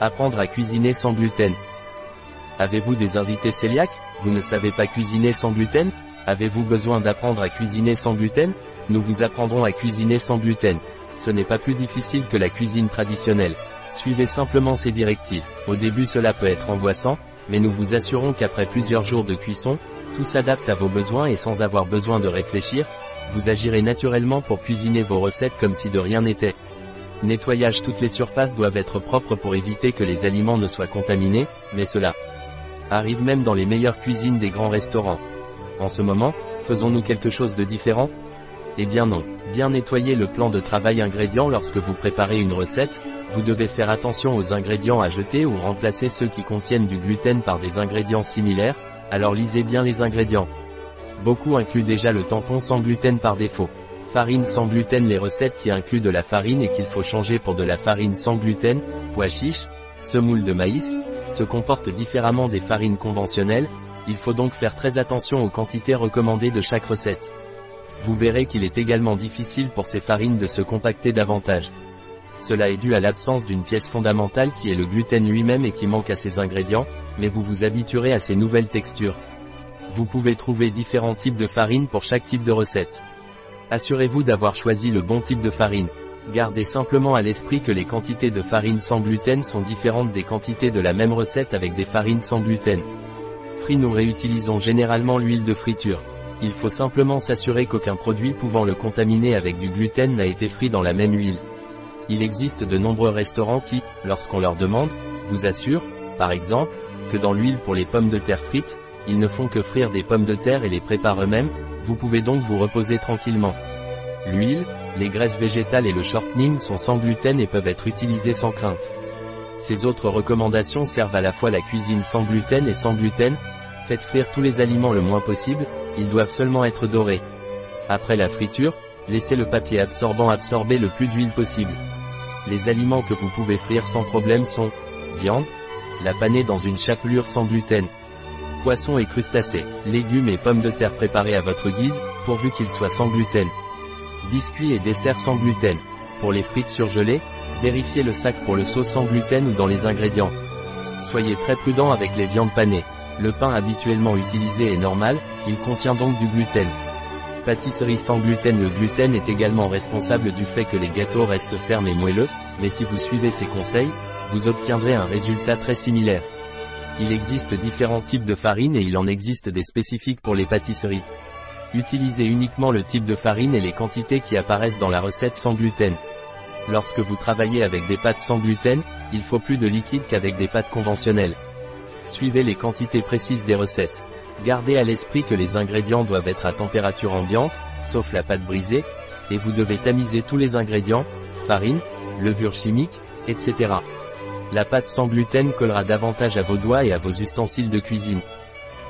Apprendre à cuisiner sans gluten. Avez-vous des invités cœliaques? Vous ne savez pas cuisiner sans gluten? Avez-vous besoin d'apprendre à cuisiner sans gluten? Nous vous apprendrons à cuisiner sans gluten. Ce n'est pas plus difficile que la cuisine traditionnelle. Suivez simplement ces directives. Au début cela peut être angoissant, mais nous vous assurons qu'après plusieurs jours de cuisson, tout s'adapte à vos besoins et sans avoir besoin de réfléchir, vous agirez naturellement pour cuisiner vos recettes comme si de rien n'était. Nettoyage Toutes les surfaces doivent être propres pour éviter que les aliments ne soient contaminés, mais cela arrive même dans les meilleures cuisines des grands restaurants. En ce moment, faisons-nous quelque chose de différent? Eh bien non. Bien nettoyer le plan de travail ingrédients lorsque vous préparez une recette, vous devez faire attention aux ingrédients à jeter ou remplacer ceux qui contiennent du gluten par des ingrédients similaires, alors lisez bien les ingrédients. Beaucoup incluent déjà le tampon sans gluten par défaut. Farine sans gluten Les recettes qui incluent de la farine et qu'il faut changer pour de la farine sans gluten, pois chiches, semoule de maïs, se comportent différemment des farines conventionnelles, il faut donc faire très attention aux quantités recommandées de chaque recette. Vous verrez qu'il est également difficile pour ces farines de se compacter davantage. Cela est dû à l'absence d'une pièce fondamentale qui est le gluten lui-même et qui manque à ces ingrédients, mais vous vous habituerez à ces nouvelles textures. Vous pouvez trouver différents types de farine pour chaque type de recette. Assurez-vous d'avoir choisi le bon type de farine. Gardez simplement à l'esprit que les quantités de farine sans gluten sont différentes des quantités de la même recette avec des farines sans gluten. Frit nous réutilisons généralement l'huile de friture. Il faut simplement s'assurer qu'aucun produit pouvant le contaminer avec du gluten n'a été frit dans la même huile. Il existe de nombreux restaurants qui, lorsqu'on leur demande, vous assurent, par exemple, que dans l'huile pour les pommes de terre frites, ils ne font que frire des pommes de terre et les préparent eux-mêmes, vous pouvez donc vous reposer tranquillement. L'huile, les graisses végétales et le shortening sont sans gluten et peuvent être utilisés sans crainte. Ces autres recommandations servent à la fois la cuisine sans gluten et sans gluten. Faites frire tous les aliments le moins possible, ils doivent seulement être dorés. Après la friture, laissez le papier absorbant absorber le plus d'huile possible. Les aliments que vous pouvez frire sans problème sont viande, la panée dans une chapelure sans gluten, poissons et crustacés, légumes et pommes de terre préparés à votre guise, pourvu qu'ils soient sans gluten. Biscuits et desserts sans gluten. Pour les frites surgelées, vérifiez le sac pour le sauce sans gluten ou dans les ingrédients. Soyez très prudent avec les viandes panées. Le pain habituellement utilisé est normal, il contient donc du gluten. Pâtisserie sans gluten Le gluten est également responsable du fait que les gâteaux restent fermes et moelleux, mais si vous suivez ces conseils, vous obtiendrez un résultat très similaire. Il existe différents types de farine et il en existe des spécifiques pour les pâtisseries. Utilisez uniquement le type de farine et les quantités qui apparaissent dans la recette sans gluten. Lorsque vous travaillez avec des pâtes sans gluten, il faut plus de liquide qu'avec des pâtes conventionnelles. Suivez les quantités précises des recettes. Gardez à l'esprit que les ingrédients doivent être à température ambiante, sauf la pâte brisée, et vous devez tamiser tous les ingrédients, farine, levure chimique, etc. La pâte sans gluten collera davantage à vos doigts et à vos ustensiles de cuisine.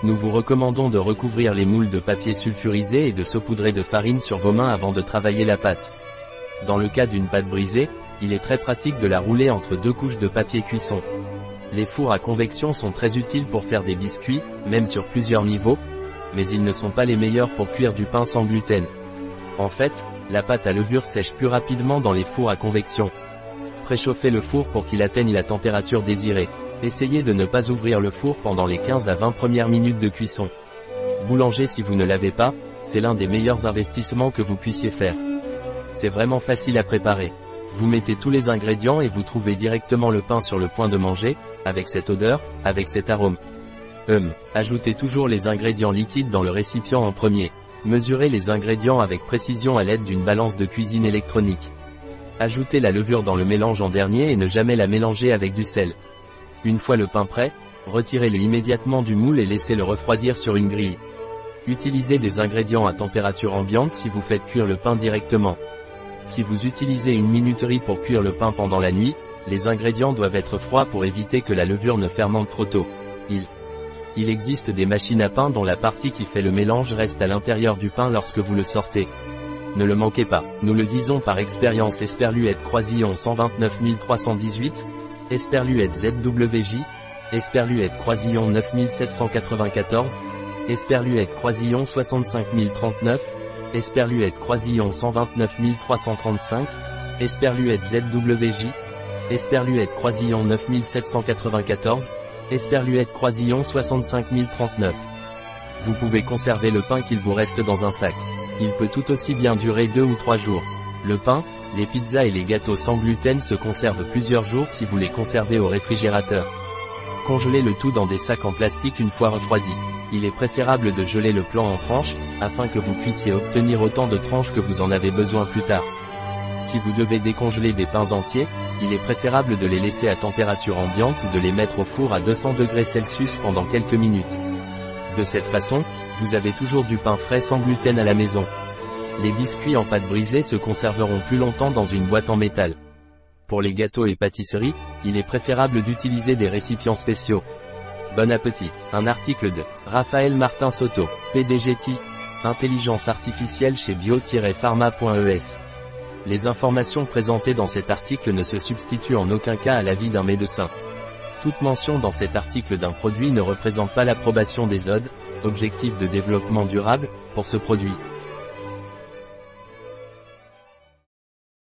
Nous vous recommandons de recouvrir les moules de papier sulfurisé et de saupoudrer de farine sur vos mains avant de travailler la pâte. Dans le cas d'une pâte brisée, il est très pratique de la rouler entre deux couches de papier cuisson. Les fours à convection sont très utiles pour faire des biscuits, même sur plusieurs niveaux, mais ils ne sont pas les meilleurs pour cuire du pain sans gluten. En fait, la pâte à levure sèche plus rapidement dans les fours à convection. Préchauffez le four pour qu'il atteigne la température désirée. Essayez de ne pas ouvrir le four pendant les 15 à 20 premières minutes de cuisson. Boulanger si vous ne l'avez pas, c'est l'un des meilleurs investissements que vous puissiez faire. C'est vraiment facile à préparer. Vous mettez tous les ingrédients et vous trouvez directement le pain sur le point de manger, avec cette odeur, avec cet arôme. Hum, ajoutez toujours les ingrédients liquides dans le récipient en premier. Mesurez les ingrédients avec précision à l'aide d'une balance de cuisine électronique. Ajoutez la levure dans le mélange en dernier et ne jamais la mélanger avec du sel. Une fois le pain prêt, retirez-le immédiatement du moule et laissez-le refroidir sur une grille. Utilisez des ingrédients à température ambiante si vous faites cuire le pain directement. Si vous utilisez une minuterie pour cuire le pain pendant la nuit, les ingrédients doivent être froids pour éviter que la levure ne fermente trop tôt. Il, il existe des machines à pain dont la partie qui fait le mélange reste à l'intérieur du pain lorsque vous le sortez. Ne le manquez pas. Nous le disons par expérience Esperluette Croisillon 129318, Esperluette ZWJ, Esperluette Croisillon 9794, Esperluette Croisillon 65039, Esperluette Croisillon 129335, Esperluette ZWJ, Esperluette Croisillon 9794, Esperluette Croisillon 65039. Vous pouvez conserver le pain qu'il vous reste dans un sac. Il peut tout aussi bien durer deux ou trois jours. Le pain, les pizzas et les gâteaux sans gluten se conservent plusieurs jours si vous les conservez au réfrigérateur. Congelez le tout dans des sacs en plastique une fois refroidi. Il est préférable de geler le plan en tranches, afin que vous puissiez obtenir autant de tranches que vous en avez besoin plus tard. Si vous devez décongeler des pains entiers, il est préférable de les laisser à température ambiante ou de les mettre au four à 200 degrés Celsius pendant quelques minutes. De cette façon, vous avez toujours du pain frais sans gluten à la maison. Les biscuits en pâte brisée se conserveront plus longtemps dans une boîte en métal. Pour les gâteaux et pâtisseries, il est préférable d'utiliser des récipients spéciaux. Bon appétit. Un article de Raphaël Martin Soto, PDGT, Intelligence artificielle chez bio-pharma.es. Les informations présentées dans cet article ne se substituent en aucun cas à l'avis d'un médecin. Toute mention dans cet article d'un produit ne représente pas l'approbation des ODE, Objectifs de développement durable, pour ce produit.